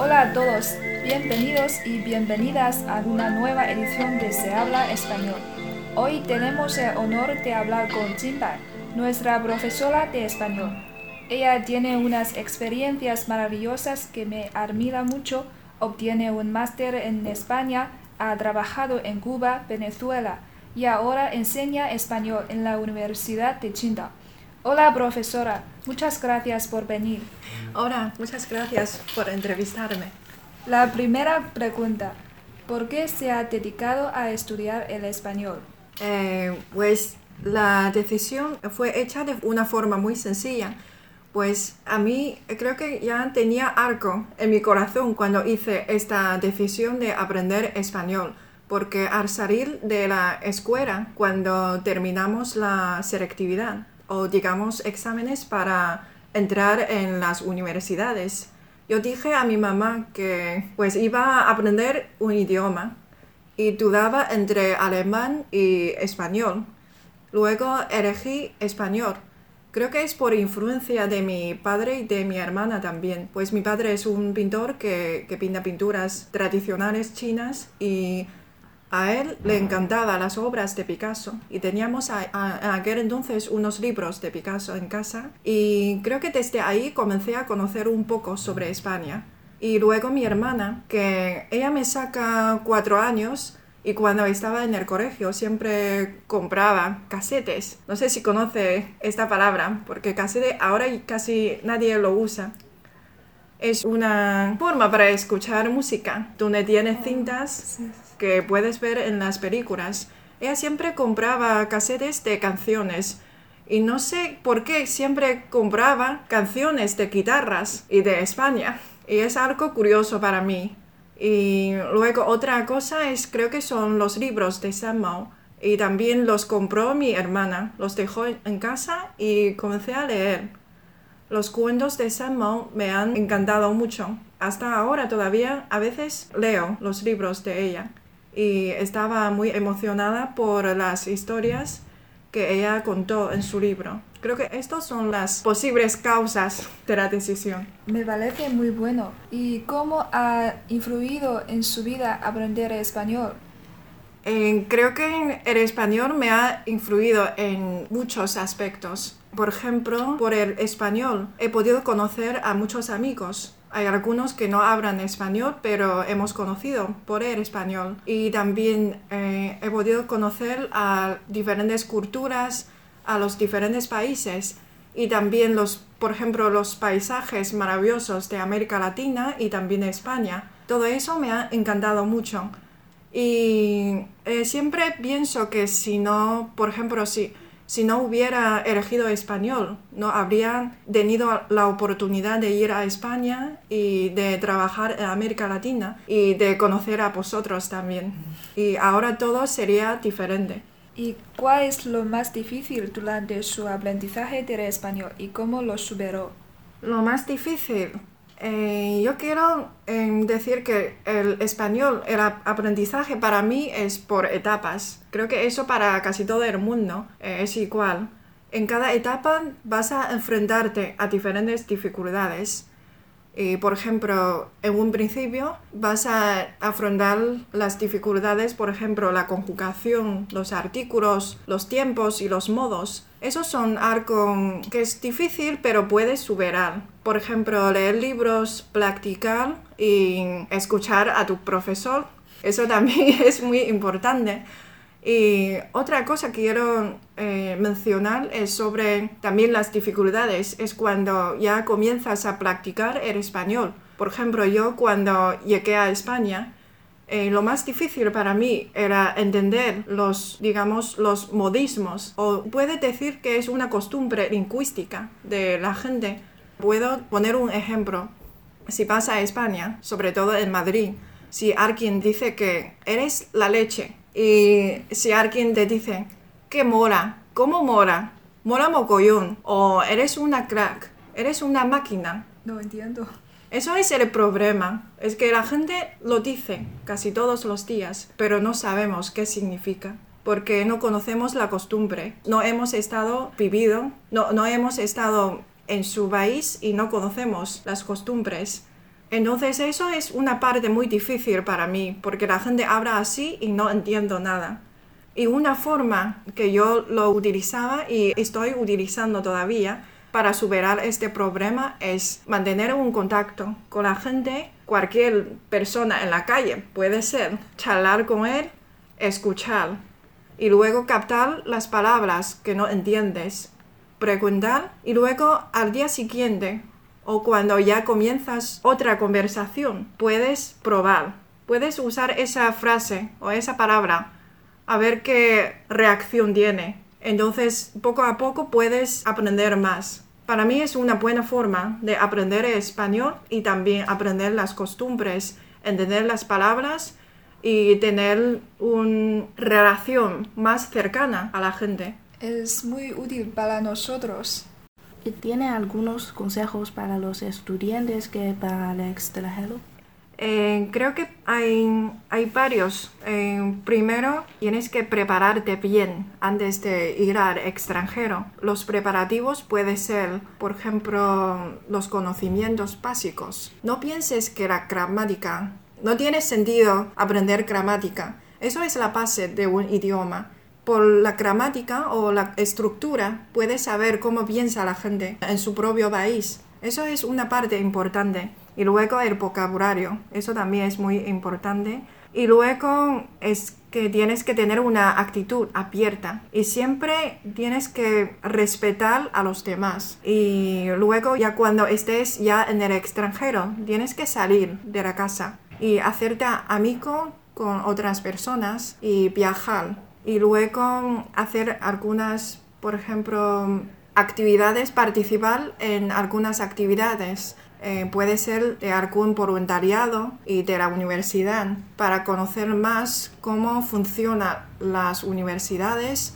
Hola a todos, bienvenidos y bienvenidas a una nueva edición de Se habla español. Hoy tenemos el honor de hablar con Jimba, nuestra profesora de español. Ella tiene unas experiencias maravillosas que me admira mucho. Obtiene un máster en España, ha trabajado en Cuba, Venezuela y ahora enseña español en la Universidad de Chinda. Hola profesora, muchas gracias por venir. Hola, muchas gracias por entrevistarme. La primera pregunta, ¿por qué se ha dedicado a estudiar el español? Eh, pues la decisión fue hecha de una forma muy sencilla. Pues a mí creo que ya tenía arco en mi corazón cuando hice esta decisión de aprender español, porque al salir de la escuela, cuando terminamos la selectividad, o digamos exámenes para entrar en las universidades. Yo dije a mi mamá que pues iba a aprender un idioma y dudaba entre alemán y español. Luego elegí español. Creo que es por influencia de mi padre y de mi hermana también, pues mi padre es un pintor que, que pinta pinturas tradicionales chinas y a él le encantaban las obras de Picasso y teníamos a, aquel entonces unos libros de Picasso en casa y creo que desde ahí comencé a conocer un poco sobre España. Y luego mi hermana, que ella me saca cuatro años y cuando estaba en el colegio siempre compraba casetes. No sé si conoce esta palabra, porque casete ahora casi nadie lo usa. Es una forma para escuchar música, donde tienes cintas que puedes ver en las películas. Ella siempre compraba casetes de canciones y no sé por qué siempre compraba canciones de guitarras y de España. Y es algo curioso para mí. Y luego otra cosa es, creo que son los libros de Samuel. Y también los compró mi hermana. Los dejó en casa y comencé a leer. Los cuentos de Samuel me han encantado mucho. Hasta ahora todavía a veces leo los libros de ella y estaba muy emocionada por las historias que ella contó en su libro. Creo que estas son las posibles causas de la decisión. Me parece muy bueno. ¿Y cómo ha influido en su vida aprender español? creo que el español me ha influido en muchos aspectos. Por ejemplo, por el español he podido conocer a muchos amigos hay algunos que no hablan español, pero hemos conocido por el español. Y también eh, he podido conocer a diferentes culturas, a los diferentes países y también los, por ejemplo, los paisajes maravillosos de América Latina y también de España. Todo eso me ha encantado mucho. Y eh, siempre pienso que si no, por ejemplo, si si no hubiera elegido español, no habría tenido la oportunidad de ir a España y de trabajar en América Latina y de conocer a vosotros también. Y ahora todo sería diferente. ¿Y cuál es lo más difícil durante su aprendizaje del español y cómo lo superó? Lo más difícil, eh, yo quiero em, decir que el español, el aprendizaje para mí es por etapas. Creo que eso para casi todo el mundo eh, es igual. En cada etapa vas a enfrentarte a diferentes dificultades. Y, por ejemplo, en un principio vas a afrontar las dificultades, por ejemplo, la conjugación, los artículos, los tiempos y los modos. Esos son algo que es difícil, pero puedes superar. Por ejemplo, leer libros, practicar y escuchar a tu profesor. Eso también es muy importante. Y otra cosa que quiero eh, mencionar es sobre también las dificultades, es cuando ya comienzas a practicar el español. Por ejemplo, yo cuando llegué a España, eh, lo más difícil para mí era entender los, digamos, los modismos, o puede decir que es una costumbre lingüística de la gente. Puedo poner un ejemplo. Si vas a España, sobre todo en Madrid, si alguien dice que eres la leche, y si alguien te dice, que mora, ¿cómo mora? Mora mogollón, o eres una crack, eres una máquina. No entiendo. Eso es el problema, es que la gente lo dice casi todos los días, pero no sabemos qué significa, porque no conocemos la costumbre, no hemos estado vivido, no, no hemos estado en su país y no conocemos las costumbres. Entonces eso es una parte muy difícil para mí, porque la gente habla así y no entiendo nada. Y una forma que yo lo utilizaba y estoy utilizando todavía para superar este problema es mantener un contacto con la gente, cualquier persona en la calle, puede ser charlar con él, escuchar y luego captar las palabras que no entiendes, preguntar y luego al día siguiente o cuando ya comienzas otra conversación, puedes probar, puedes usar esa frase o esa palabra a ver qué reacción tiene. Entonces, poco a poco puedes aprender más. Para mí es una buena forma de aprender español y también aprender las costumbres, entender las palabras y tener una relación más cercana a la gente. Es muy útil para nosotros. ¿Y tiene algunos consejos para los estudiantes que van al extranjero? Eh, creo que hay, hay varios. Eh, primero, tienes que prepararte bien antes de ir al extranjero. Los preparativos pueden ser, por ejemplo, los conocimientos básicos. No pienses que la gramática, no tiene sentido aprender gramática. Eso es la base de un idioma. Por la gramática o la estructura puedes saber cómo piensa la gente en su propio país. Eso es una parte importante. Y luego el vocabulario, eso también es muy importante. Y luego es que tienes que tener una actitud abierta y siempre tienes que respetar a los demás. Y luego ya cuando estés ya en el extranjero, tienes que salir de la casa y hacerte amigo con otras personas y viajar. Y luego hacer algunas, por ejemplo, actividades, participar en algunas actividades eh, puede ser de algún voluntariado y de la universidad para conocer más cómo funcionan las universidades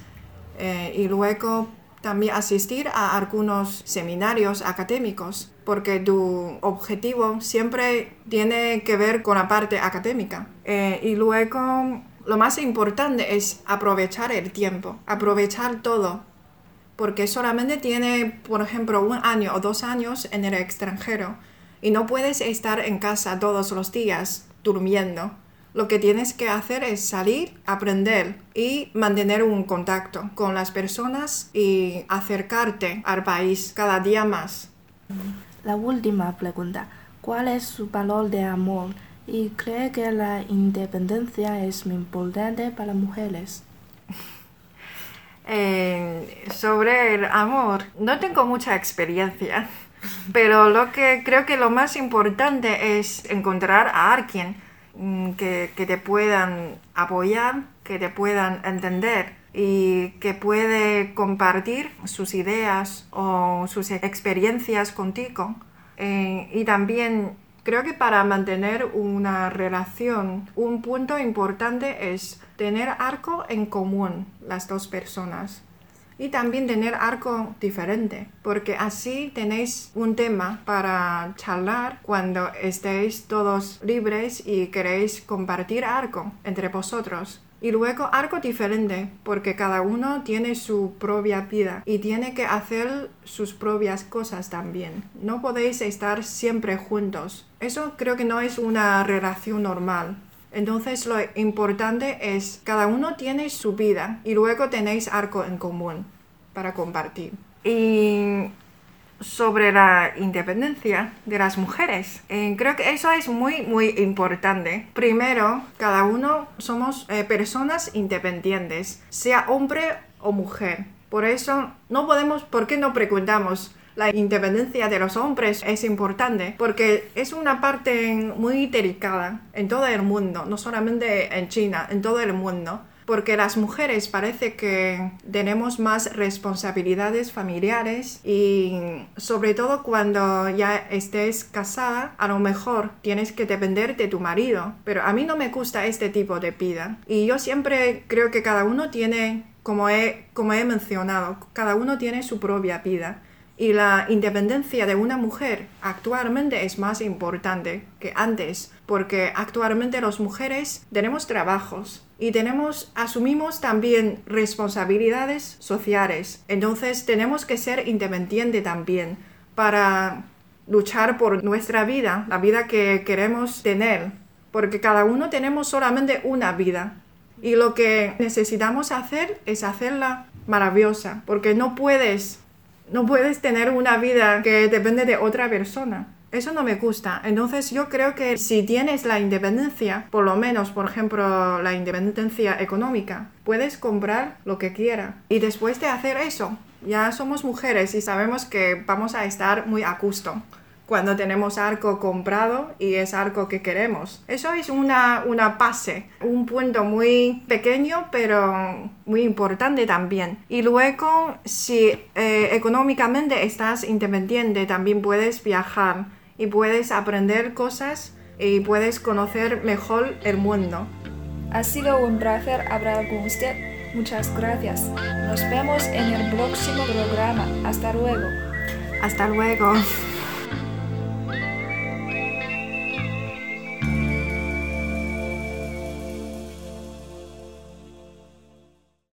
eh, y luego también asistir a algunos seminarios académicos porque tu objetivo siempre tiene que ver con la parte académica. Eh, y luego lo más importante es aprovechar el tiempo aprovechar todo porque solamente tiene, por ejemplo, un año o dos años en el extranjero y no puedes estar en casa todos los días durmiendo. Lo que tienes que hacer es salir, aprender y mantener un contacto con las personas y acercarte al país cada día más. La última pregunta. ¿Cuál es su valor de amor? ¿Y cree que la independencia es muy importante para mujeres? Sobre el amor, no tengo mucha experiencia, pero lo que creo que lo más importante es encontrar a alguien mm, que, que te puedan apoyar, que te puedan entender y que puede compartir sus ideas o sus experiencias contigo. Eh, y también creo que para mantener una relación, un punto importante es tener algo en común las dos personas y también tener algo diferente, porque así tenéis un tema para charlar cuando estéis todos libres y queréis compartir algo entre vosotros. Y luego algo diferente, porque cada uno tiene su propia vida y tiene que hacer sus propias cosas también. No podéis estar siempre juntos. Eso creo que no es una relación normal. Entonces lo importante es cada uno tiene su vida y luego tenéis algo en común para compartir. Y sobre la independencia de las mujeres. Eh, creo que eso es muy, muy importante. Primero, cada uno somos eh, personas independientes, sea hombre o mujer. Por eso no podemos, ¿por qué no preguntamos? La independencia de los hombres es importante porque es una parte muy delicada en todo el mundo, no solamente en China, en todo el mundo porque las mujeres parece que tenemos más responsabilidades familiares y sobre todo cuando ya estés casada, a lo mejor tienes que depender de tu marido, pero a mí no me gusta este tipo de vida y yo siempre creo que cada uno tiene, como he, como he mencionado, cada uno tiene su propia vida. Y la independencia de una mujer actualmente es más importante que antes, porque actualmente las mujeres tenemos trabajos y tenemos, asumimos también responsabilidades sociales. Entonces tenemos que ser independientes también para luchar por nuestra vida, la vida que queremos tener, porque cada uno tenemos solamente una vida y lo que necesitamos hacer es hacerla maravillosa, porque no puedes no puedes tener una vida que depende de otra persona. Eso no me gusta. Entonces yo creo que si tienes la independencia, por lo menos, por ejemplo, la independencia económica, puedes comprar lo que quieras. Y después de hacer eso, ya somos mujeres y sabemos que vamos a estar muy a gusto cuando tenemos arco comprado y es arco que queremos. Eso es una, una base, un punto muy pequeño pero muy importante también. Y luego, si eh, económicamente estás independiente, también puedes viajar y puedes aprender cosas y puedes conocer mejor el mundo. Ha sido un placer hablar con usted. Muchas gracias. Nos vemos en el próximo programa. Hasta luego. Hasta luego.